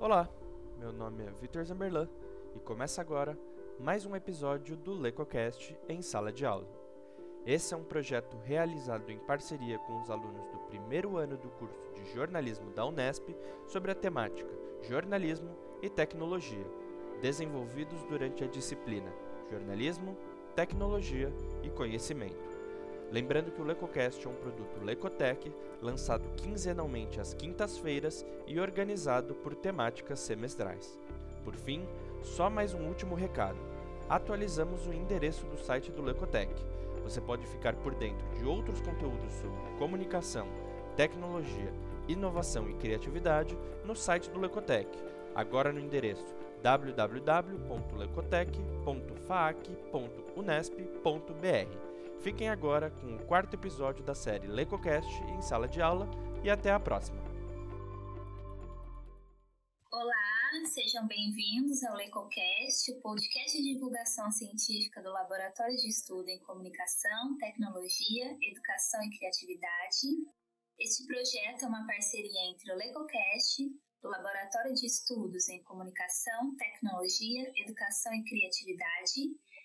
Olá, meu nome é Vitor Zamberlan e começa agora mais um episódio do LecoCast em sala de aula. Esse é um projeto realizado em parceria com os alunos do primeiro ano do curso de jornalismo da Unesp sobre a temática Jornalismo e Tecnologia, desenvolvidos durante a disciplina Jornalismo, Tecnologia e Conhecimento. Lembrando que o LecoCast é um produto Lecotec, lançado quinzenalmente às quintas-feiras e organizado por temáticas semestrais. Por fim, só mais um último recado. Atualizamos o endereço do site do Lecotec. Você pode ficar por dentro de outros conteúdos sobre comunicação, tecnologia, inovação e criatividade no site do Lecotec, agora no endereço www.lecotec.faac.unesp.br. Fiquem agora com o quarto episódio da série LecoCast em sala de aula e até a próxima. Olá, sejam bem-vindos ao LecoCast, o podcast de divulgação científica do Laboratório de Estudo em Comunicação, Tecnologia, Educação e Criatividade. Este projeto é uma parceria entre o LecoCast, do Laboratório de Estudos em Comunicação, Tecnologia, Educação e Criatividade,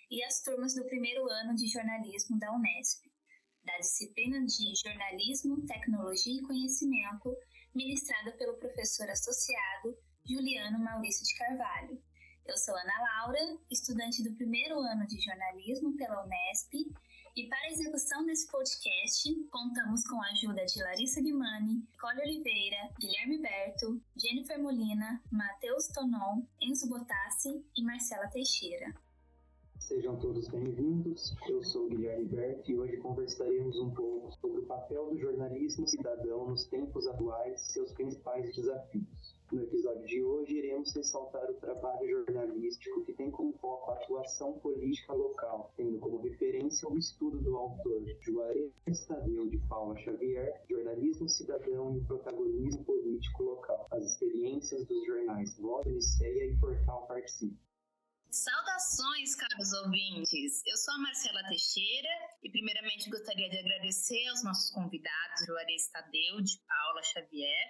e as turmas do primeiro ano de jornalismo da Unesp, da disciplina de Jornalismo, Tecnologia e Conhecimento, ministrada pelo professor associado Juliano Maurício de Carvalho. Eu sou Ana Laura, estudante do primeiro ano de jornalismo pela Unesp, e para a execução desse podcast, contamos com a ajuda de Larissa Guimani, Cole Oliveira, Guilherme Berto, Jennifer Molina, Matheus Tonon, Enzo Botassi e Marcela Teixeira. Sejam todos bem-vindos. Eu sou Guilherme Berto e hoje conversaremos um pouco sobre o papel do jornalismo cidadão nos tempos atuais e seus principais desafios. No episódio de hoje, iremos ressaltar o trabalho jornalístico que tem como foco a atuação política local, tendo como referência o estudo do autor Juarez Tadeu de Paula Xavier, Jornalismo Cidadão e o Protagonismo Político Local, as experiências dos jornais Voz Liceia e Portal Participe. Saudações, caros ouvintes! Eu sou a Marcela Teixeira e, primeiramente, gostaria de agradecer aos nossos convidados, Juarez Tadeu, de Paula Xavier,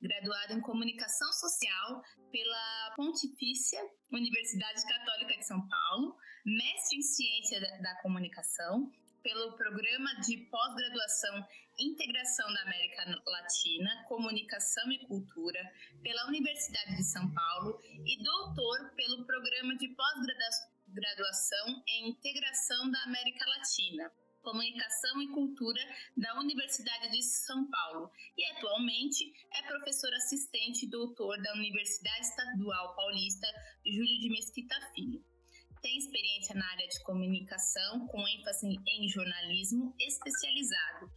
graduado em Comunicação Social pela Pontifícia Universidade Católica de São Paulo, mestre em Ciência da Comunicação pelo Programa de Pós-Graduação Integração da América Latina, Comunicação e Cultura, pela Universidade de São Paulo e doutor pelo Programa de Pós-Graduação em Integração da América Latina. Comunicação e Cultura da Universidade de São Paulo e atualmente é professor assistente doutor da Universidade Estadual Paulista Júlio de Mesquita Filho tem experiência na área de comunicação, com ênfase em jornalismo especializado,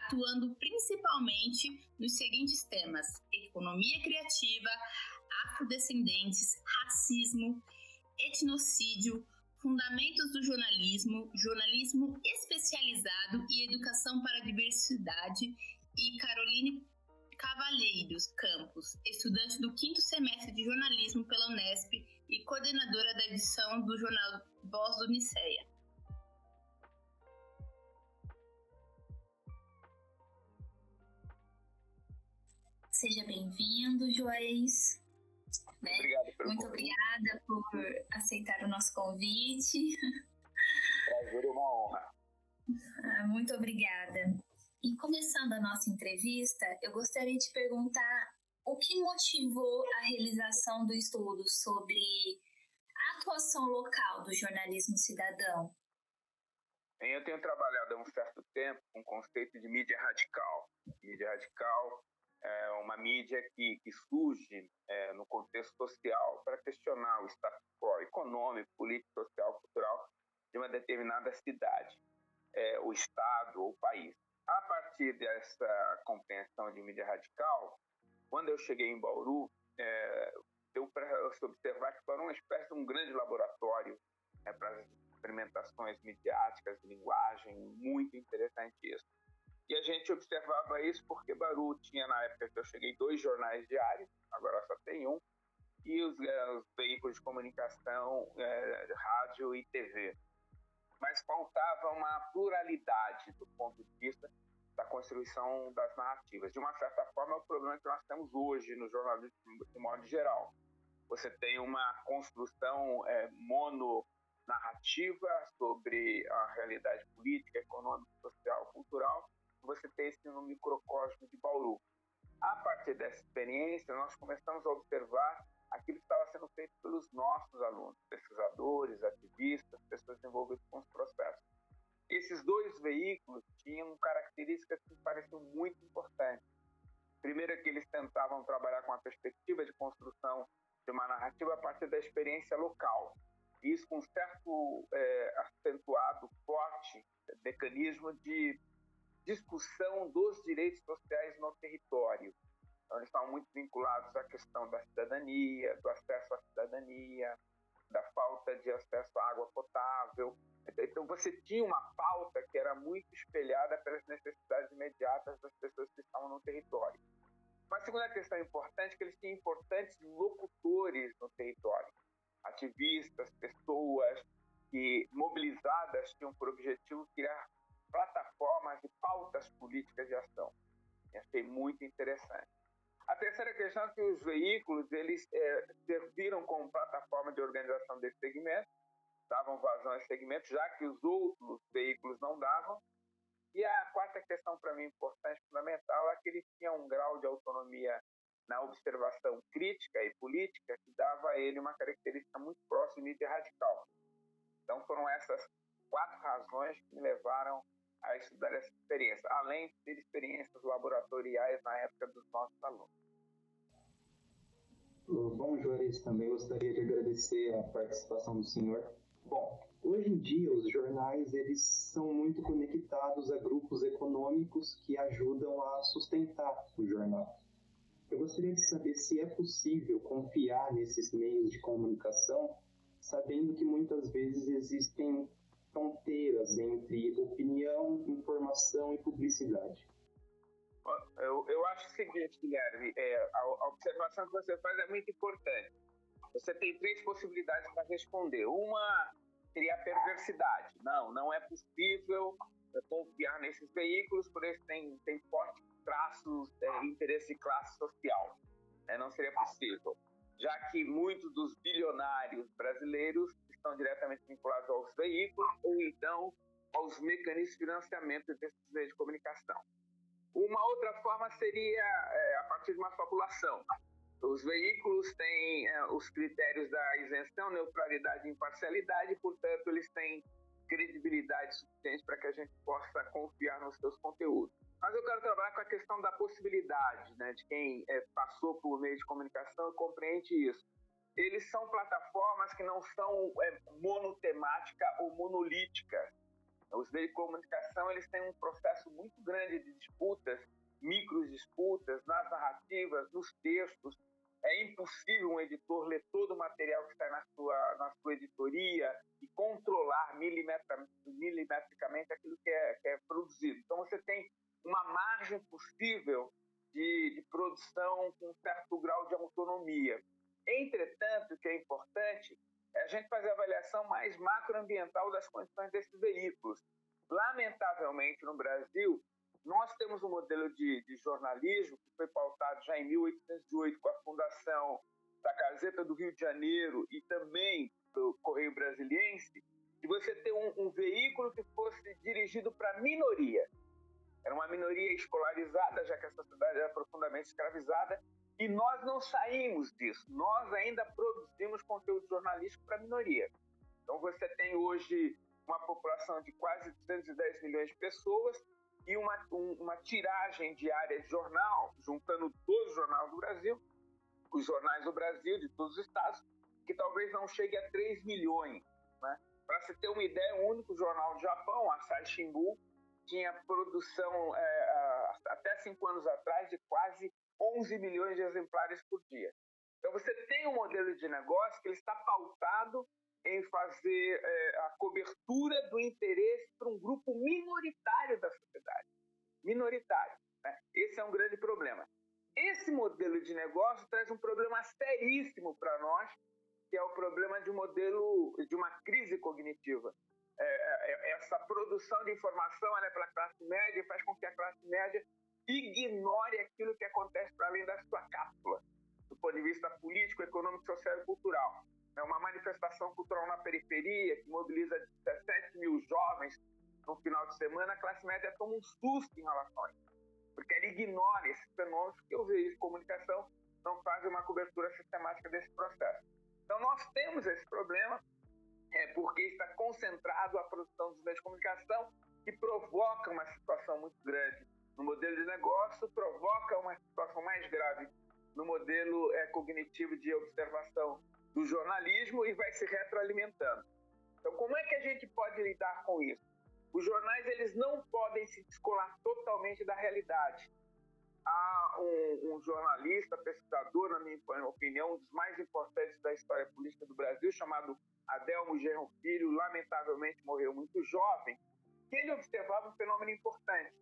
atuando principalmente nos seguintes temas: economia criativa, afrodescendentes, racismo, etnocídio, fundamentos do jornalismo, jornalismo especializado e educação para a diversidade. E Caroline Cavalheiros Campos, estudante do quinto semestre de jornalismo pela Unesp e coordenadora da edição do jornal Voz do Niceia. Seja bem-vindo, Joés. Né? Muito convite. obrigada por aceitar o nosso convite. Prazer e uma honra. Ah, muito obrigada. E começando a nossa entrevista, eu gostaria de perguntar o que motivou a realização do estudo sobre a atuação local do jornalismo cidadão? Eu tenho trabalhado há um certo tempo com o conceito de mídia radical. Mídia radical é uma mídia que, que surge é, no contexto social para questionar o status quo econômico, político, social, cultural de uma determinada cidade, é, o estado ou país. A partir dessa compreensão de mídia radical, quando eu cheguei em Bauru, é, deu para se observar que foi uma espécie de um grande laboratório é, para experimentações midiáticas linguagem, muito interessante isso. E a gente observava isso porque Bauru tinha, na época que eu cheguei, dois jornais diários, agora só tem um, e os, é, os veículos de comunicação, é, rádio e TV mas faltava uma pluralidade do ponto de vista da construção das narrativas. De uma certa forma, é o problema que nós temos hoje no jornalismo de modo geral. Você tem uma construção é, mononarrativa sobre a realidade política, econômica, social, cultural. Você tem isso no microcosmo de Bauru. A partir dessa experiência, nós começamos a observar aquilo que estava sendo feito pelos nossos alunos, pesquisadores, ativistas, pessoas envolvidas com os processos. Esses dois veículos tinham características que pareciam muito importantes. Primeiro é que eles tentavam trabalhar com a perspectiva de construção de uma narrativa a partir da experiência local. Isso com um certo é, acentuado, forte mecanismo de discussão dos direitos sociais no território. Então, eles estavam muito vinculados à questão da cidadania, do acesso à cidadania, da falta de acesso à água potável. Então, você tinha uma pauta que era muito espelhada pelas necessidades imediatas das pessoas que estavam no território. Uma segunda questão importante é que eles tinham importantes locutores no território, ativistas, pessoas que mobilizadas tinham por objetivo criar plataformas e pautas políticas de ação. Eu achei muito interessante. A terceira questão é que os veículos eles é, serviram como plataforma de organização desse segmento, davam vazão a esse segmento, já que os outros veículos não davam. E a quarta questão para mim importante, fundamental, é que eles tinham um grau de autonomia na observação crítica e política que dava a ele uma característica muito próxima de radical. Então foram essas quatro razões que me levaram a estudar essa experiência, além de ter experiências laboratoriais na época dos nossos alunos. Bom, Juarez, também gostaria de agradecer a participação do senhor. Bom, hoje em dia os jornais eles são muito conectados a grupos econômicos que ajudam a sustentar o jornal. Eu gostaria de saber se é possível confiar nesses meios de comunicação, sabendo que muitas vezes existem fronteiras entre opinião, informação e publicidade. Eu, eu acho o seguinte, Guilherme, é, a, a observação que você faz é muito importante. Você tem três possibilidades para responder. Uma seria a perversidade. Não, não é possível confiar nesses veículos, por eles têm, têm fortes traços de é, interesse de classe social. É, não seria possível. Já que muitos dos bilionários brasileiros estão diretamente vinculados aos veículos ou então aos mecanismos de financiamento desses meios de comunicação. Uma outra forma seria é, a partir de uma fabulação. Os veículos têm é, os critérios da isenção, neutralidade e imparcialidade, portanto, eles têm credibilidade suficiente para que a gente possa confiar nos seus conteúdos. Mas eu quero trabalhar com a questão da possibilidade, né, de quem é, passou por meio de comunicação e compreende isso eles são plataformas que não são é, monotemática ou monolíticas. Os meios de comunicação eles têm um processo muito grande de disputas, micro disputas nas narrativas, nos textos. É impossível um editor ler todo o material que está na sua, na sua editoria e controlar milimetricamente aquilo que é, que é produzido. Então você tem uma margem possível de, de produção com um certo grau de autonomia. Entretanto, o que é importante é a gente fazer a avaliação mais macroambiental das condições desses veículos. Lamentavelmente, no Brasil, nós temos um modelo de, de jornalismo que foi pautado já em 1808 com a fundação da Gazeta do Rio de Janeiro e também do Correio Brasiliense, de você ter um, um veículo que fosse dirigido para minoria. Era uma minoria escolarizada, já que a sociedade era profundamente escravizada, e nós não saímos disso. Nós ainda produzimos conteúdo jornalístico para minoria. Então você tem hoje uma população de quase 210 milhões de pessoas e uma, um, uma tiragem diária de jornal, juntando todos os jornais do Brasil, os jornais do Brasil, de todos os estados, que talvez não chegue a 3 milhões. Né? Para se ter uma ideia, o único jornal do Japão, a Saishimbu, tinha produção é, até cinco anos atrás de quase 11 milhões de exemplares por dia. Então você tem um modelo de negócio que ele está pautado em fazer é, a cobertura do interesse nós, que é o problema de um modelo de uma crise cognitiva. é, é, essa produção de informação é para a classe média faz com que a classe média ignore aquilo que acontece para além da sua cápsula, do ponto de vista político, econômico, social e cultural. É uma manifestação cultural na periferia que mobiliza 17 mil jovens no final de semana, a classe média toma um susto em relação a isso, porque ela ignora cognitivo de observação do jornalismo e vai se retroalimentando. Então, como é que a gente pode lidar com isso? Os jornais eles não podem se descolar totalmente da realidade há um, um, jornalista, pesquisador, na minha opinião, um dos mais importantes da história política do Brasil, chamado Adelmo Genro Filho, lamentavelmente morreu muito jovem, que ele observava um fenômeno importante.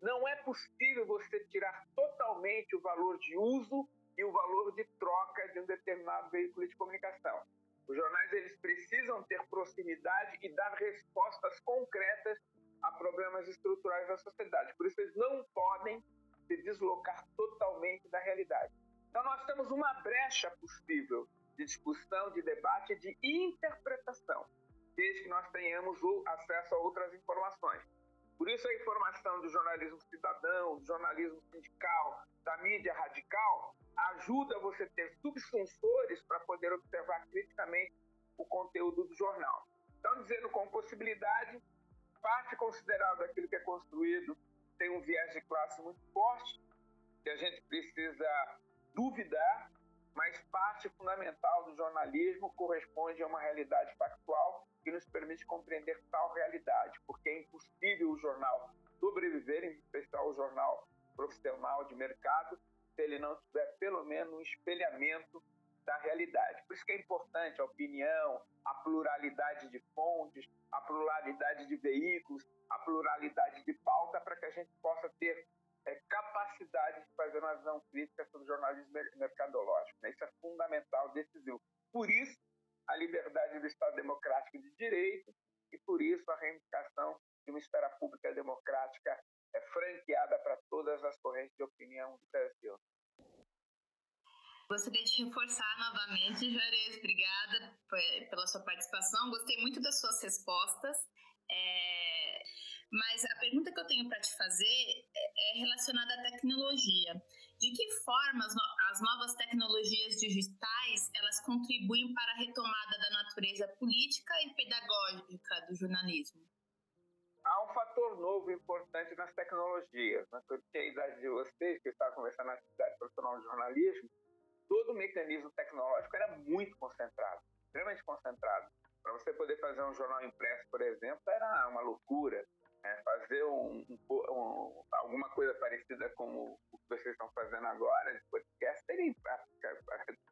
Não é possível você tirar totalmente o valor de uso e o valor de troca de um determinado veículo de comunicação. Os jornais eles precisam ter proximidade e dar respostas concretas a problemas estruturais da sociedade. Por isso eles não podem se deslocar totalmente da realidade. Então, nós temos uma brecha possível de discussão, de debate, de interpretação, desde que nós tenhamos acesso a outras informações. Por isso, a informação do jornalismo cidadão, do jornalismo sindical, da mídia radical, ajuda você a ter subsensores para poder observar criticamente o conteúdo do jornal. Então, dizendo com possibilidade, parte considerável daquilo que é construído tem um viés de classe muito forte, que a gente precisa duvidar, mas parte fundamental do jornalismo corresponde a uma realidade factual que nos permite compreender tal realidade, porque é impossível o jornal sobreviver, em especial o jornal profissional de mercado, se ele não tiver pelo menos um espelhamento da realidade. Por isso que é importante a opinião, a pluralidade de fontes, a pluralidade de veículos, a pluralidade de pauta para que a gente possa ter é, capacidade de fazer uma visão crítica sobre jornalismo mercadológico. Né? Isso é fundamental, decisivo. Por isso, a liberdade do Estado democrático de direito e por isso a reivindicação de uma esfera pública democrática é franqueada para todas as correntes de opinião do Brasil. Gostaria de reforçar novamente, Juarez, obrigada pela sua participação. Gostei muito das suas respostas. É... Mas a pergunta que eu tenho para te fazer é, relacionada à tecnologia. De que forma as novas tecnologias digitais elas contribuem para a retomada da natureza política e pedagógica do jornalismo? Fator novo importante nas tecnologias. Né? Eu a idade de vocês, que estava conversando na atividade profissional de jornalismo, todo o mecanismo tecnológico era muito concentrado, extremamente concentrado. Para você poder fazer um jornal impresso, por exemplo, era uma loucura. Né? Fazer um, um, um, alguma coisa parecida com o que vocês estão fazendo agora, de podcast, seria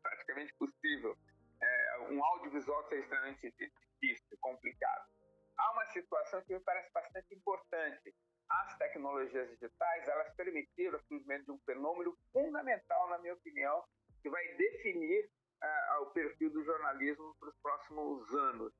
praticamente possível. É, um audiovisual seria extremamente difícil, complicado. Há uma situação que me parece bastante importante. As tecnologias digitais, elas permitiram o surgimento de um fenômeno fundamental, na minha opinião, que vai definir uh, o perfil do jornalismo para os próximos anos.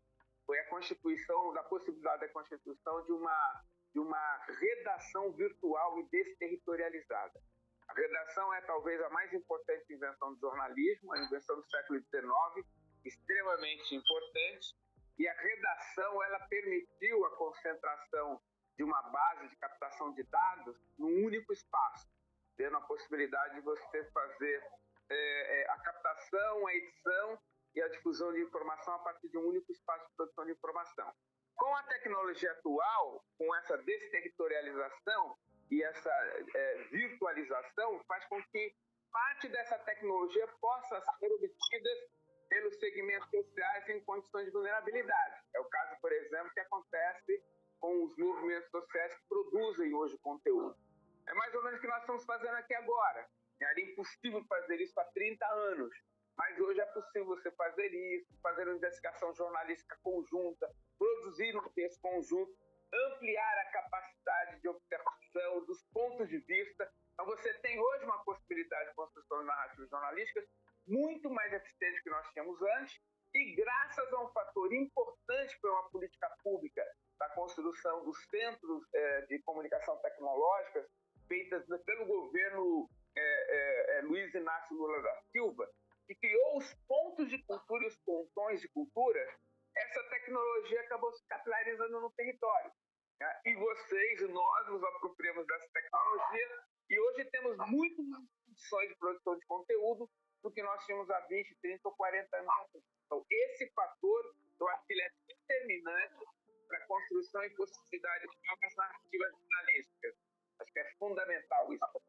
Foi a constituição, da possibilidade da constituição de uma, de uma redação virtual e desterritorializada. A redação é talvez a mais importante invenção do jornalismo, a invenção do século XIX, extremamente importante, e a redação ela permitiu a concentração de uma base de captação de dados num único espaço, tendo a possibilidade de você fazer é, é, a captação, a edição e a difusão de informação a partir de um único espaço de produção de informação. Com a tecnologia atual, com essa desterritorialização e essa é, virtualização, faz com que parte dessa tecnologia possa ser obtida pelos segmentos sociais em condições de vulnerabilidade. É o caso, por exemplo, que acontece com os movimentos sociais que produzem hoje conteúdo. É mais ou menos o que nós estamos fazendo aqui agora. Era impossível fazer isso há 30 anos. Mas hoje é possível você fazer isso, fazer uma investigação jornalística conjunta, produzir um texto conjunto, ampliar a capacidade de observação dos pontos de vista. Então, você tem hoje uma possibilidade de construção de narrativas jornalísticas muito mais eficiente que nós tínhamos antes E graças a um fator importante para uma política pública da construção dos centros é, de comunicação tecnológica, feitas pelo governo é, é, Luiz Inácio Lula da Silva, que criou os pontos de cultura e os pontões de cultura, essa tecnologia acabou se capilarizando no território. Né? E vocês e nós nos apropriamos dessa tecnologia e hoje temos muito mais condições de produção de conteúdo do que nós tínhamos há 20, 30 ou 40 anos atrás. Então, esse fator, eu acho que ele é determinante para a construção e possibilidade de novas narrativas jornalísticas. Acho que é fundamental isso.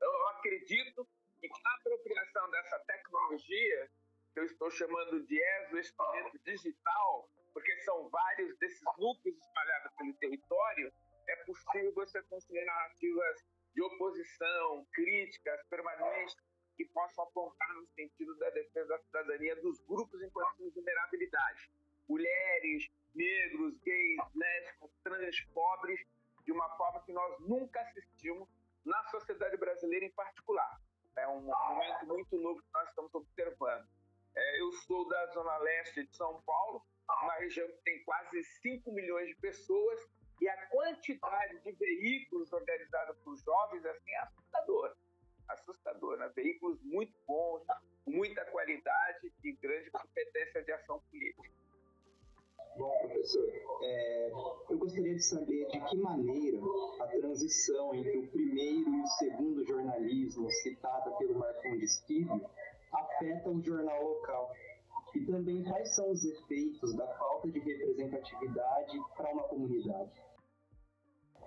Eu acredito que a apropriação dessa tecnologia, que eu estou chamando de exoesqueleto digital, porque são vários desses núcleos gostaria de saber de que maneira a transição entre o primeiro e o segundo jornalismo citada pelo Marcondes Filho afeta o jornal local e também quais são os efeitos da falta de representatividade para uma comunidade.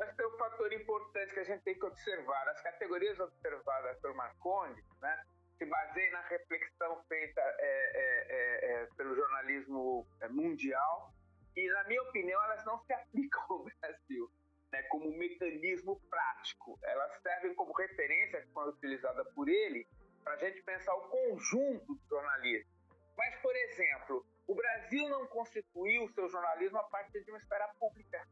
Esse é um fator importante que a gente tem que observar. As categorias observadas pelo Marcondes né, se baseiam na reflexão feita é, é, é, é pelo jornalismo é, mundial e, na minha opinião, elas não se aplicam ao Brasil né, como mecanismo prático. Elas servem como referência, foi utilizada por ele, para a gente pensar o conjunto do jornalismo. Mas, por exemplo, o Brasil não constituiu o seu jornalismo a partir de uma esfera pública.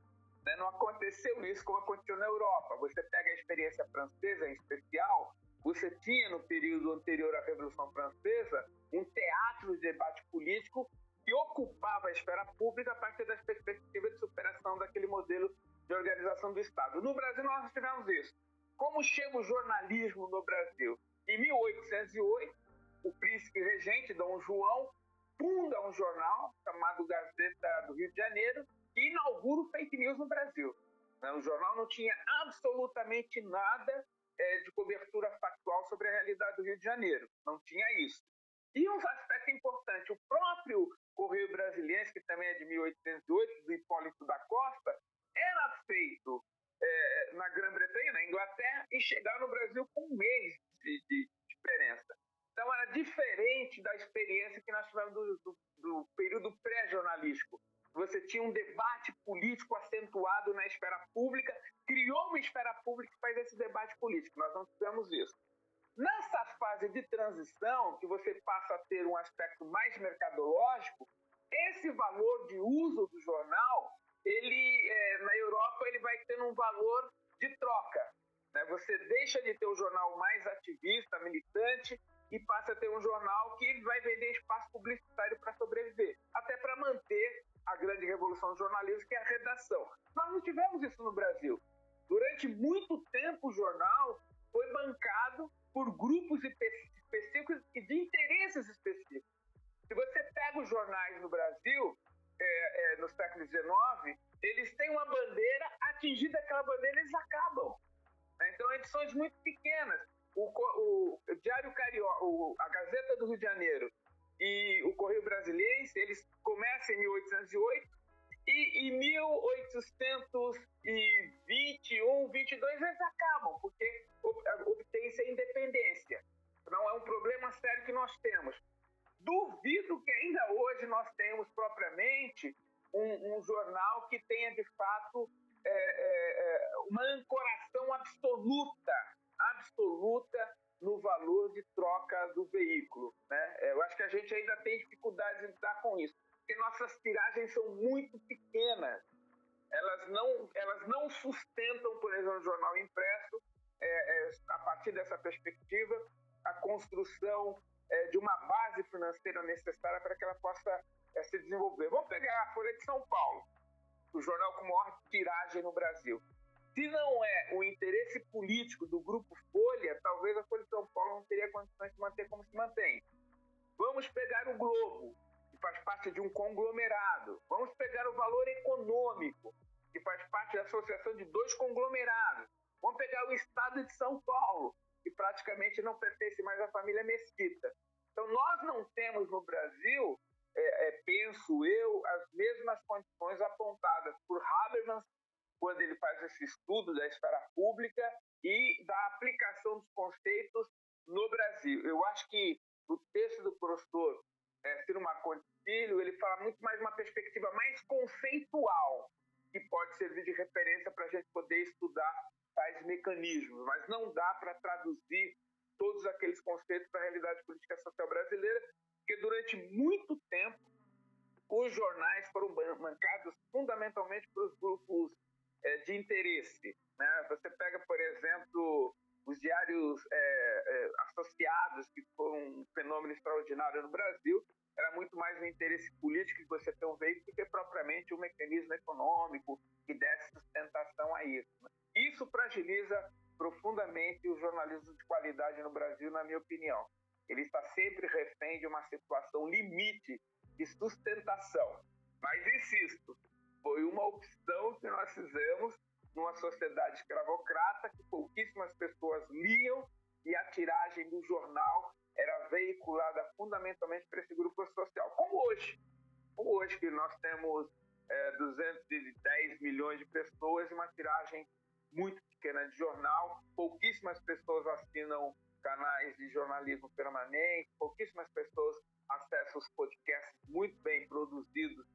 Né? Não aconteceu isso como aconteceu na Europa. Você pega a experiência francesa em especial, você tinha no período anterior à Revolução Francesa um teatro de debate político que ocupava esfera pública a partir das perspectivas de superação daquele modelo de organização do Estado. No Brasil nós tivemos isso. Como chega o jornalismo no Brasil? Em 1808, o príncipe regente Dom João funda um jornal chamado Gazeta do Rio de Janeiro que inaugura o fake news no Brasil. Né? O jornal não tinha absolutamente nada é, de cobertura factual sobre a realidade do Rio de Janeiro. Não tinha isso. E um aspecto importante, o próprio Correio Brasiliense, que também é de 1808, do Hipólito da Costa, era feito é, na Grã-Bretanha, na Inglaterra, e chegava no Brasil com um mês de, de, diferença. Então era diferente da experiência que nós tivemos do, do, do período pré-jornalístico você tinha um debate político acentuado na esfera pública, criou uma esfera pública que faz esse debate político. Nós não tivemos isso. Nessa fase de transição, que você passa a ter um aspecto mais mercadológico, esse valor de uso do jornal, ele é, na Europa ele vai tendo um valor de troca. Né? Você deixa de ter um jornal mais ativista, militante, e passa a ter um jornal que vai vender espaço publicitário para sobreviver, até para manter a grande revolução do jornalismo, que é a redação. Nós não tivemos isso no Brasil. Durante muito tempo, o jornal foi bancado por grupos específicos e de interesses específicos. Se você pega os jornais no Brasil, é, é, no século XIX, eles têm uma bandeira, atingida aquela bandeira, eles acabam. Né? Então, edições muito pequenas. O, o, o Diário Carioca, a Gazeta do Rio de Janeiro e o Correio Brasiliense, eles começam em 1808 e em 1821, 22 eles acabam, porque obtém-se a independência. Não é um problema sério que nós temos. Duvido que ainda hoje nós tenhamos propriamente um, um jornal que tenha de fato é, é, é uma ancoração absoluta, absoluta no valor de troca do veículo. Né? É, eu acho que a gente ainda tem dificuldade em lidar com isso, porque nossas tiragens são muito pequenas. Elas não, elas não sustentam, por exemplo, o jornal impresso, é, é, a partir dessa perspectiva, a construção é, de uma base financeira necessária para que ela possa é, se desenvolver. Vamos pegar a Folha de São Paulo, o jornal com maior tiragem no Brasil. Se não é o interesse político do grupo Folha, talvez a Folha de São Paulo não teria condições de manter como se mantém. Vamos pegar o Globo, faz parte de um conglomerado. Vamos pegar o valor econômico, que faz parte da associação de dois conglomerados. Vamos pegar o Estado de São Paulo, que praticamente não pertence mais à família Mesquita. Então, nós não temos no Brasil, é, é, penso eu, as mesmas condições apontadas por Habermas quando ele faz esse estudo da esfera pública e da aplicação dos conceitos no Brasil. Eu acho que mecanismos, mas não dá para traduzir todos aqueles conceitos para a realidade política social brasileira, porque durante muito tempo os jornais foram mancados fundamentalmente pelos grupos é, de interesse. Né? Você pega, por exemplo, os diários é, é, associados, que foram um fenômeno extraordinário no Brasil, era muito mais o interesse político que você tem um veículo do que propriamente o um mecanismo econômico que desse sustentação a isso. Fragiliza profundamente o jornalismo de qualidade no Brasil, na minha opinião. Ele está sempre refém de uma situação limite de sustentação. Mas insisto, foi uma opção que nós fizemos numa sociedade escravocrata que pouquíssimas pessoas liam e a tiragem do jornal era veiculada fundamentalmente para esse grupo social, como hoje. Como hoje, que nós temos é, 210 milhões de pessoas e uma tiragem muito pequena de jornal, pouquíssimas pessoas assinam canais de jornalismo permanente, pouquíssimas pessoas acessam os podcasts muito bem produzidos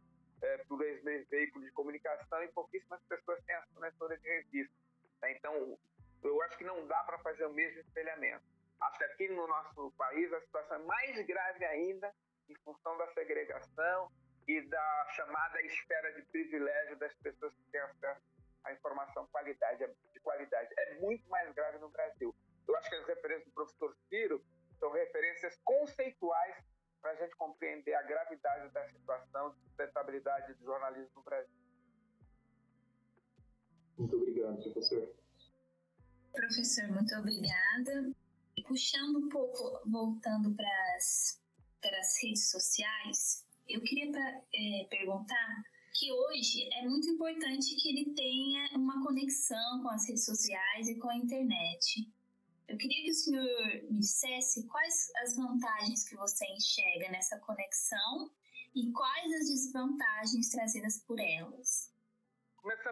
é, por veículos de comunicação e pouquíssimas pessoas têm assinatura de revista. Né? Então, eu acho que não dá para fazer o mesmo espelhamento. Acho que aqui no nosso país a situação é mais grave ainda em função da segregação e da chamada esfera de privilégio das pessoas que têm acesso muito obrigada. Puxando um pouco, voltando para as, redes sociais, eu queria pra, é, perguntar que hoje é muito importante que ele tenha uma conexão com as redes sociais e com a internet. Eu queria que o senhor me dissesse quais as vantagens que você enxerga nessa conexão e quais as desvantagens trazidas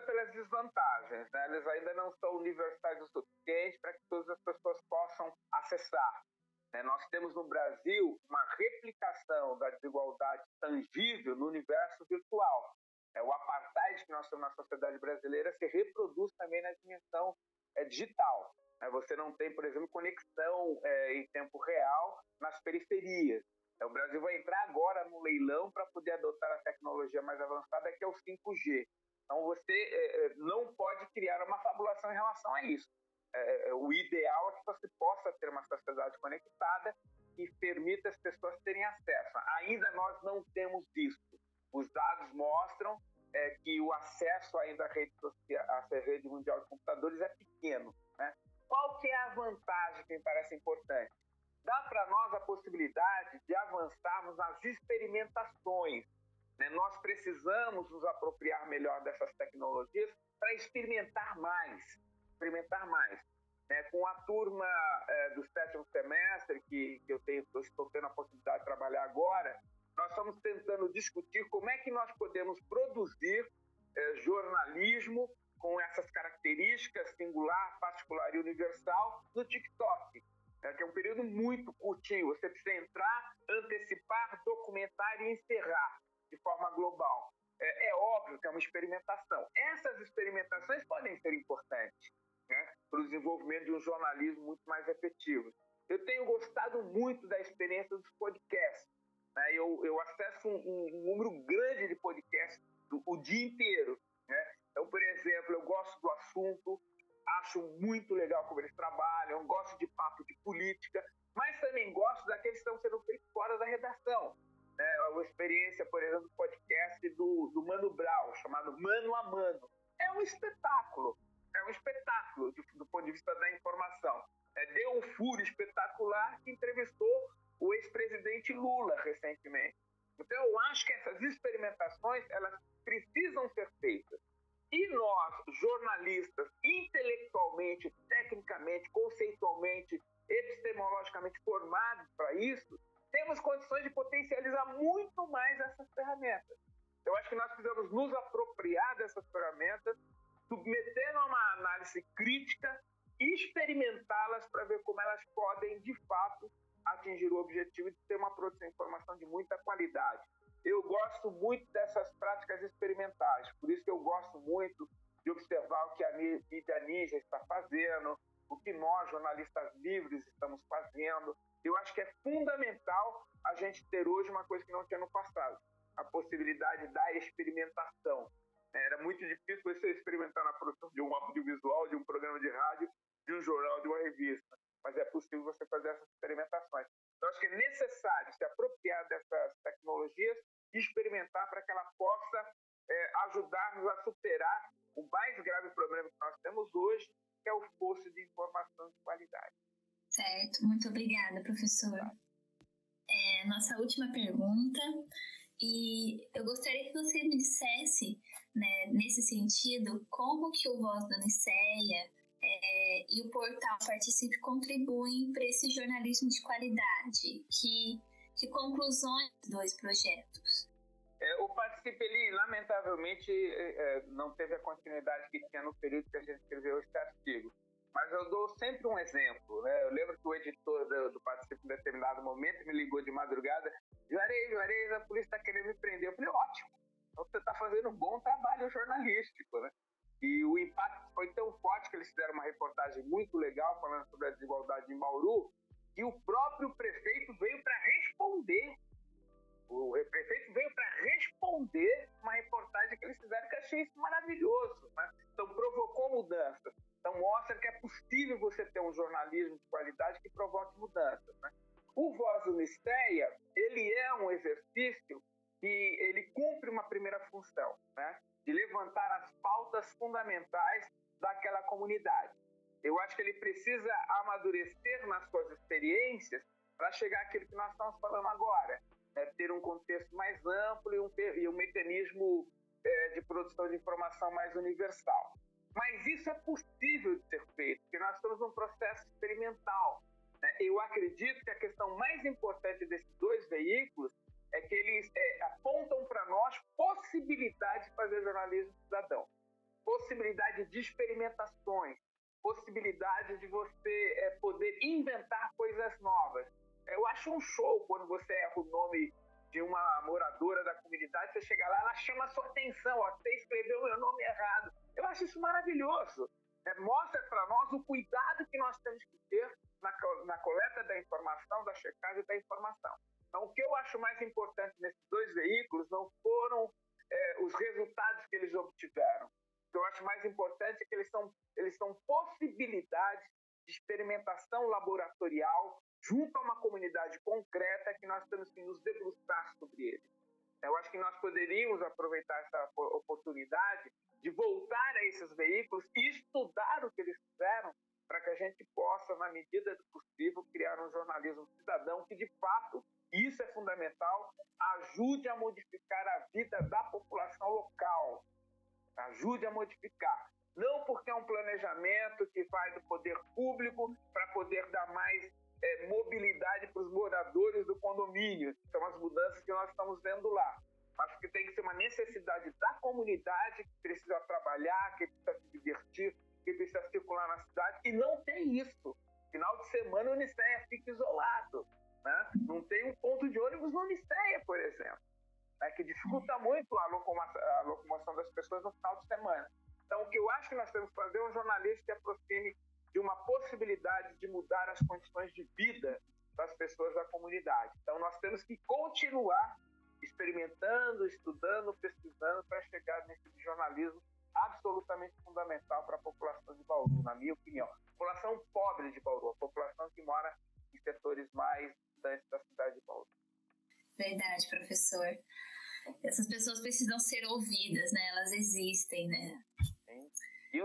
pelas desvantagens, né? Elas ainda não são universais o suficiente para que todas as pessoas possam acessar. Né? Nós temos no Brasil uma replicação da desigualdade tangível no universo virtual. É, o apartheid que nós temos na sociedade brasileira se reproduz também na dimensão é, digital. Né? Você não tem, por exemplo, conexão é, em tempo real nas periferias. Então, o Brasil vai entrar agora no leilão para poder adotar a tecnologia mais avançada, que é o 5G. Então, você é, é, não pode criar uma fabulação em relação a isso. É, o ideal é que você possa ter uma sociedade conectada que permita as pessoas terem acesso. Ainda nós não temos isso. Os dados mostram que o acesso ainda à rede, à rede mundial de computadores é pequeno. Né? Qual que é a vantagem que me parece importante? Dá para nós a possibilidade de avançarmos nas experimentações. Né? Nós precisamos nos apropriar melhor dessas tecnologias para experimentar mais, experimentar mais. Né? Com a turma é, do sétimo semestre, que, que eu, tenho, estou tendo a possibilidade de trabalhar agora, nós estamos tentando discutir como é que nós podemos produzir é, jornalismo com essas características singular, particular e universal no TikTok, né, que é um período muito curtinho. Você precisa entrar, antecipar, documentar e encerrar forma global. É, é óbvio que é uma experimentação. Essas experimentações podem ser importantes né, para o desenvolvimento de um jornalismo muito mais efetivo. Eu tenho gostado muito da experiência dos podcasts. Né, eu, eu acesso um, um número grande de podcasts o dia inteiro. Né? Então, por exemplo, eu gosto do assunto, acho muito legal como eles trabalham, gosto de papo de política, mas também gosto daqueles que estão sendo né? É uma experiência, por exemplo, do podcast do, do Mano Brown, chamado Mano a Mano. É um espetáculo. É um espetáculo do ponto de vista da informação. É, deu um furo espetacular que entrevistou o ex-presidente Lula recentemente. Então, eu acho que essas experimentações elas precisam ser feitas. E nós, jornalistas, intelectualmente, tecnicamente, conceitualmente, epistemologicamente formados para isso, temos condições de potencializar muito mais essas ferramentas. Eu acho que nós precisamos nos apropriar dessas ferramentas, submetendo a uma análise crítica experimentá-las para ver como elas podem, de fato, atingir o objetivo de ter uma produção de informação de muita qualidade. Eu gosto muito dessas práticas experimentais, por isso que eu gosto muito de observar o que a mídia ninja está fazendo, o que nós, jornalistas livres, estamos fazendo. Eu acho que é fundamental a gente ter hoje uma coisa que não tinha no passado, a possibilidade da experimentação. Era muito difícil você experimentar na produção de um audiovisual, de um programa de rádio, de um jornal, de uma revista mas é possível você fazer essas experimentações. Então, acho que é necessário se apropriar dessas tecnologias e experimentar para que ela Certo, muito obrigada, professor. É, nossa última pergunta, e eu gostaria que você me dissesse, né, nesse sentido, como que o Voz da Niceia é, e o portal Participe contribuem para esse jornalismo de qualidade? Que, que conclusões dois projetos? É, o Participe, ele lamentavelmente é, é, não teve a continuidade que tinha no período que a gente escreveu esse artigo. Mas eu dou sempre um exemplo. Né? Eu lembro que o editor do, do Participe, em determinado momento, me ligou de madrugada: Juarez, Juarez, a polícia está querendo me prender. Eu falei: ótimo, então você está fazendo um bom trabalho jornalístico. Né? E o impacto foi tão forte que eles fizeram uma reportagem muito legal falando sobre a desigualdade em Bauru, que o próprio prefeito veio para responder. O prefeito veio para responder uma reportagem que eles fizeram, que eu achei isso maravilhoso. Né? Então, provocou mudanças. Então, mostra que é possível você ter um jornalismo de qualidade que provoque mudanças. Né? O Voz Unisteia, ele é um exercício que ele cumpre uma primeira função, né? de levantar as pautas fundamentais daquela comunidade. Eu acho que ele precisa amadurecer nas suas experiências para chegar àquilo que nós estamos falando agora, né? ter um contexto mais amplo e um, e um mecanismo é, de produção de informação mais universal. Mas isso é possível de ser feito, porque nós estamos num processo experimental. Né? Eu acredito que a questão mais importante desses dois veículos é que eles é, apontam para nós possibilidade de fazer jornalismo cidadão, possibilidade de experimentações, possibilidade de você é, poder inventar coisas novas. Eu acho um show quando você erra o nome de uma moradora da comunidade, você chega lá, ela chama a sua atenção, ó, você escreveu meu nome errado. Eu acho isso maravilhoso. É, mostra para nós o cuidado que nós temos que ter na, na coleta da informação, da checagem da informação. Então, o que eu acho mais importante nesses dois veículos não foram é, os resultados que eles obtiveram. O que eu acho mais importante é que eles são, eles são possibilidades de experimentação laboratorial junto a uma comunidade concreta que nós temos que nos debruçar sobre eles. Eu acho que nós poderíamos aproveitar essa oportunidade de voltar a esses veículos e estudar o que eles fizeram para que a gente possa, na medida do possível, criar um jornalismo cidadão que, de fato, isso é fundamental, ajude a modificar a vida da população local. Ajude a modificar. Não porque é um planejamento que vai do poder público para poder dar mais é, mobilidade para os moradores do condomínio. São as mudanças que nós estamos vendo lá. Acho que tem que ser uma necessidade da comunidade que precisa trabalhar, que precisa se divertir, que precisa circular na cidade. E não tem isso. Final de semana o Unicef fica isolado. Né? Não tem um ponto de ônibus no Unisteia, por exemplo, né? que dificulta muito a locomoção, a locomoção das pessoas no final de semana. Então, o que eu acho que nós temos que fazer é um jornalista que aproxime de uma possibilidade de mudar as condições de vida das pessoas da comunidade. Então, nós temos que continuar experimentando, estudando, pesquisando para chegar nesse jornalismo absolutamente fundamental para a população de Bauru, na minha opinião. A população pobre de Bauru, a população que mora em setores mais distantes da cidade de Bauru. Verdade, professor. essas pessoas precisam ser ouvidas, né? Elas existem, né?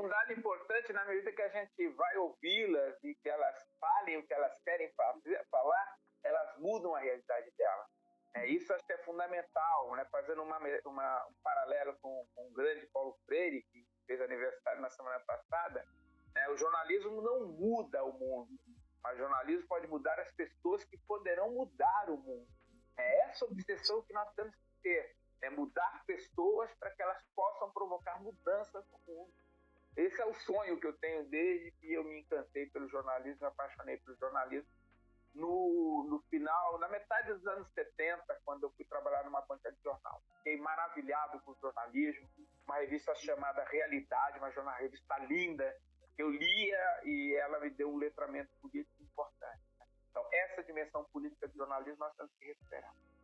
Dado importante, na medida que a gente vai ouvi-las e que elas falem o que elas querem falar, elas mudam a realidade delas. É, isso acho que é fundamental, né? fazendo uma, uma, um paralelo com, com o grande Paulo Freire, que fez aniversário na semana passada, né? o jornalismo não muda o mundo, mas o jornalismo pode mudar as pessoas que poderão mudar o mundo. É essa obsessão que nós temos que ter, é mudar pessoas para que elas possam provocar mudanças no mundo. Esse é o sonho que eu tenho desde que eu me encantei pelo jornalismo, me apaixonei pelo jornalismo no, no final, na metade dos anos 70, quando eu fui trabalhar numa banca de jornal. Fiquei maravilhado com o jornalismo, uma revista chamada Realidade, uma jornal, revista linda, eu lia e ela me deu um letramento político importante. Então, essa dimensão política do jornalismo nós temos que recuperar.